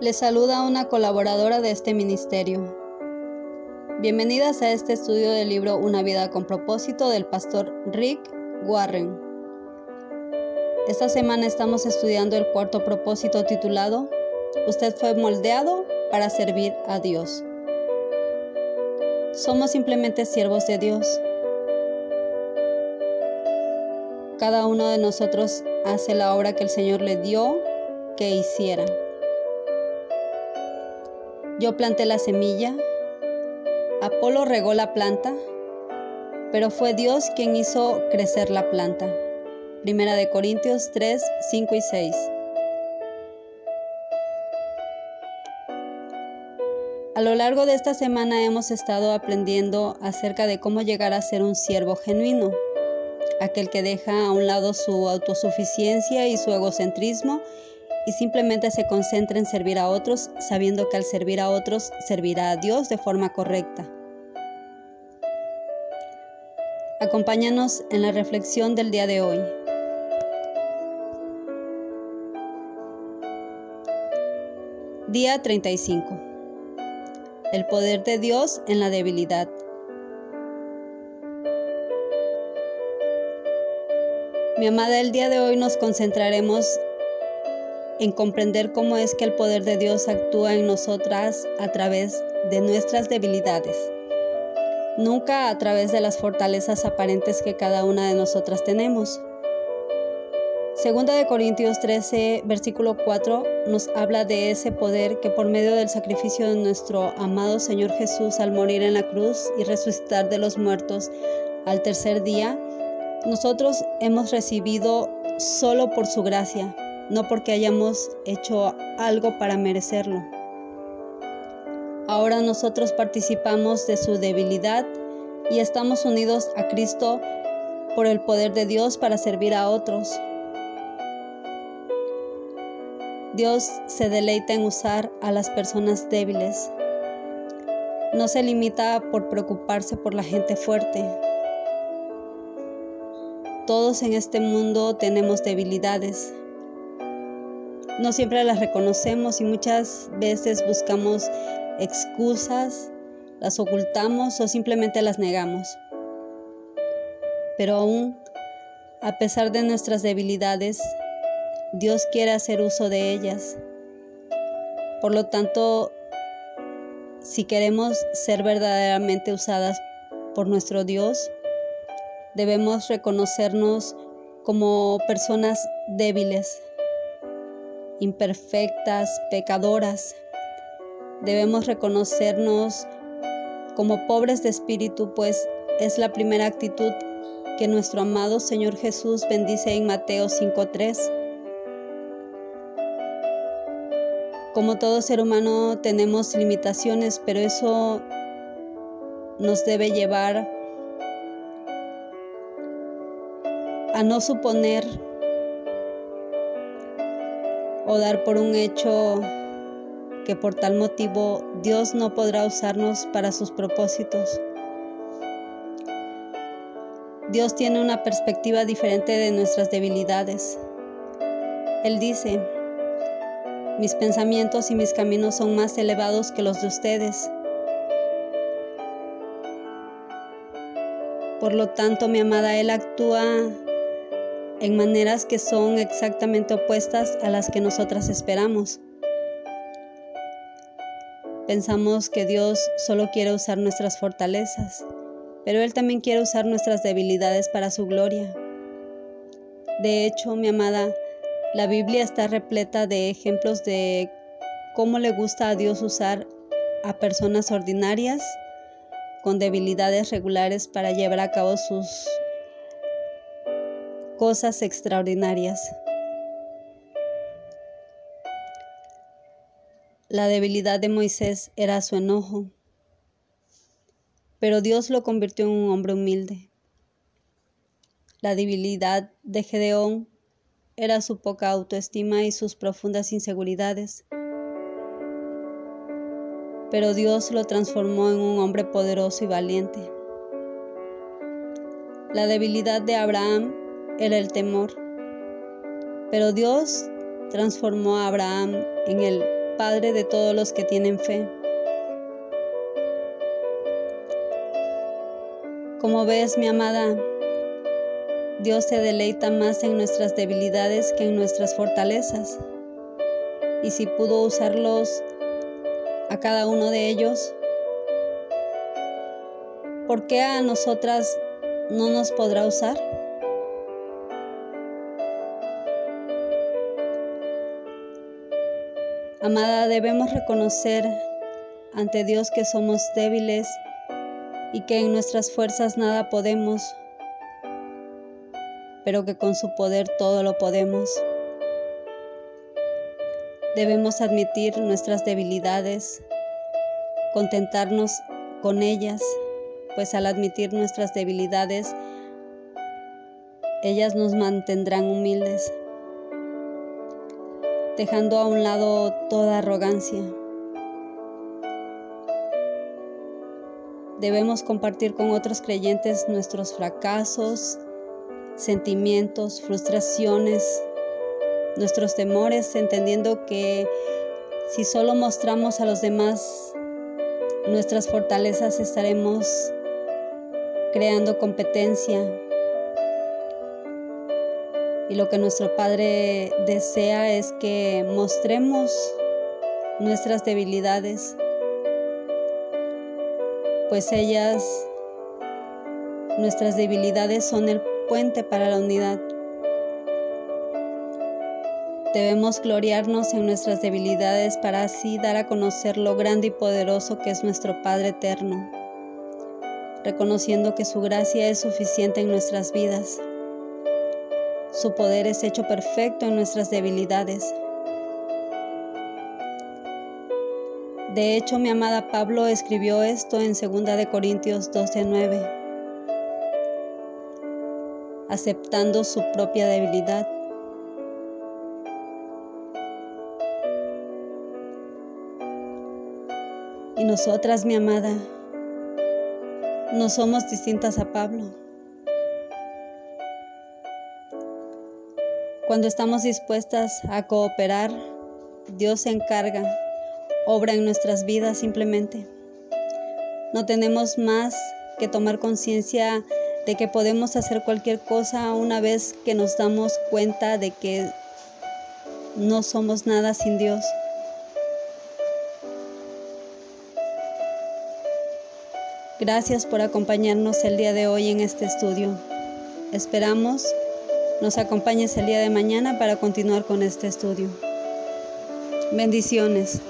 Les saluda una colaboradora de este ministerio. Bienvenidas a este estudio del libro Una vida con propósito del pastor Rick Warren. Esta semana estamos estudiando el cuarto propósito titulado Usted fue moldeado para servir a Dios. Somos simplemente siervos de Dios. Cada uno de nosotros hace la obra que el Señor le dio que hiciera. Yo planté la semilla, Apolo regó la planta, pero fue Dios quien hizo crecer la planta. Primera de Corintios 3, 5 y 6. A lo largo de esta semana hemos estado aprendiendo acerca de cómo llegar a ser un siervo genuino, aquel que deja a un lado su autosuficiencia y su egocentrismo y simplemente se concentra en servir a otros, sabiendo que al servir a otros servirá a Dios de forma correcta. Acompáñanos en la reflexión del día de hoy. Día 35. El poder de Dios en la debilidad. Mi amada, el día de hoy nos concentraremos en comprender cómo es que el poder de Dios actúa en nosotras a través de nuestras debilidades, nunca a través de las fortalezas aparentes que cada una de nosotras tenemos. Segunda de Corintios 13, versículo 4, nos habla de ese poder que por medio del sacrificio de nuestro amado Señor Jesús al morir en la cruz y resucitar de los muertos al tercer día, nosotros hemos recibido solo por su gracia, no porque hayamos hecho algo para merecerlo. Ahora nosotros participamos de su debilidad y estamos unidos a Cristo por el poder de Dios para servir a otros. Dios se deleita en usar a las personas débiles. No se limita por preocuparse por la gente fuerte. Todos en este mundo tenemos debilidades, no siempre las reconocemos y muchas veces buscamos excusas, las ocultamos o simplemente las negamos. Pero aún, a pesar de nuestras debilidades, Dios quiere hacer uso de ellas. Por lo tanto, si queremos ser verdaderamente usadas por nuestro Dios, debemos reconocernos como personas débiles, imperfectas, pecadoras. Debemos reconocernos como pobres de espíritu, pues es la primera actitud que nuestro amado Señor Jesús bendice en Mateo 5.3. Como todo ser humano tenemos limitaciones, pero eso nos debe llevar a no suponer o dar por un hecho que por tal motivo Dios no podrá usarnos para sus propósitos. Dios tiene una perspectiva diferente de nuestras debilidades. Él dice, mis pensamientos y mis caminos son más elevados que los de ustedes. Por lo tanto, mi amada, Él actúa en maneras que son exactamente opuestas a las que nosotras esperamos. Pensamos que Dios solo quiere usar nuestras fortalezas, pero Él también quiere usar nuestras debilidades para su gloria. De hecho, mi amada, la Biblia está repleta de ejemplos de cómo le gusta a Dios usar a personas ordinarias con debilidades regulares para llevar a cabo sus cosas extraordinarias. La debilidad de Moisés era su enojo, pero Dios lo convirtió en un hombre humilde. La debilidad de Gedeón era su poca autoestima y sus profundas inseguridades, pero Dios lo transformó en un hombre poderoso y valiente. La debilidad de Abraham era el temor. Pero Dios transformó a Abraham en el Padre de todos los que tienen fe. Como ves, mi amada, Dios se deleita más en nuestras debilidades que en nuestras fortalezas. Y si pudo usarlos a cada uno de ellos, ¿por qué a nosotras no nos podrá usar? Amada, debemos reconocer ante Dios que somos débiles y que en nuestras fuerzas nada podemos, pero que con su poder todo lo podemos. Debemos admitir nuestras debilidades, contentarnos con ellas, pues al admitir nuestras debilidades, ellas nos mantendrán humildes dejando a un lado toda arrogancia. Debemos compartir con otros creyentes nuestros fracasos, sentimientos, frustraciones, nuestros temores, entendiendo que si solo mostramos a los demás nuestras fortalezas estaremos creando competencia, y lo que nuestro Padre desea es que mostremos nuestras debilidades, pues ellas, nuestras debilidades son el puente para la unidad. Debemos gloriarnos en nuestras debilidades para así dar a conocer lo grande y poderoso que es nuestro Padre eterno, reconociendo que su gracia es suficiente en nuestras vidas. Su poder es hecho perfecto en nuestras debilidades. De hecho, mi amada Pablo escribió esto en 2 de Corintios 12:9, aceptando su propia debilidad. Y nosotras, mi amada, no somos distintas a Pablo. Cuando estamos dispuestas a cooperar, Dios se encarga, obra en nuestras vidas simplemente. No tenemos más que tomar conciencia de que podemos hacer cualquier cosa una vez que nos damos cuenta de que no somos nada sin Dios. Gracias por acompañarnos el día de hoy en este estudio. Esperamos nos acompañes el día de mañana para continuar con este estudio. Bendiciones.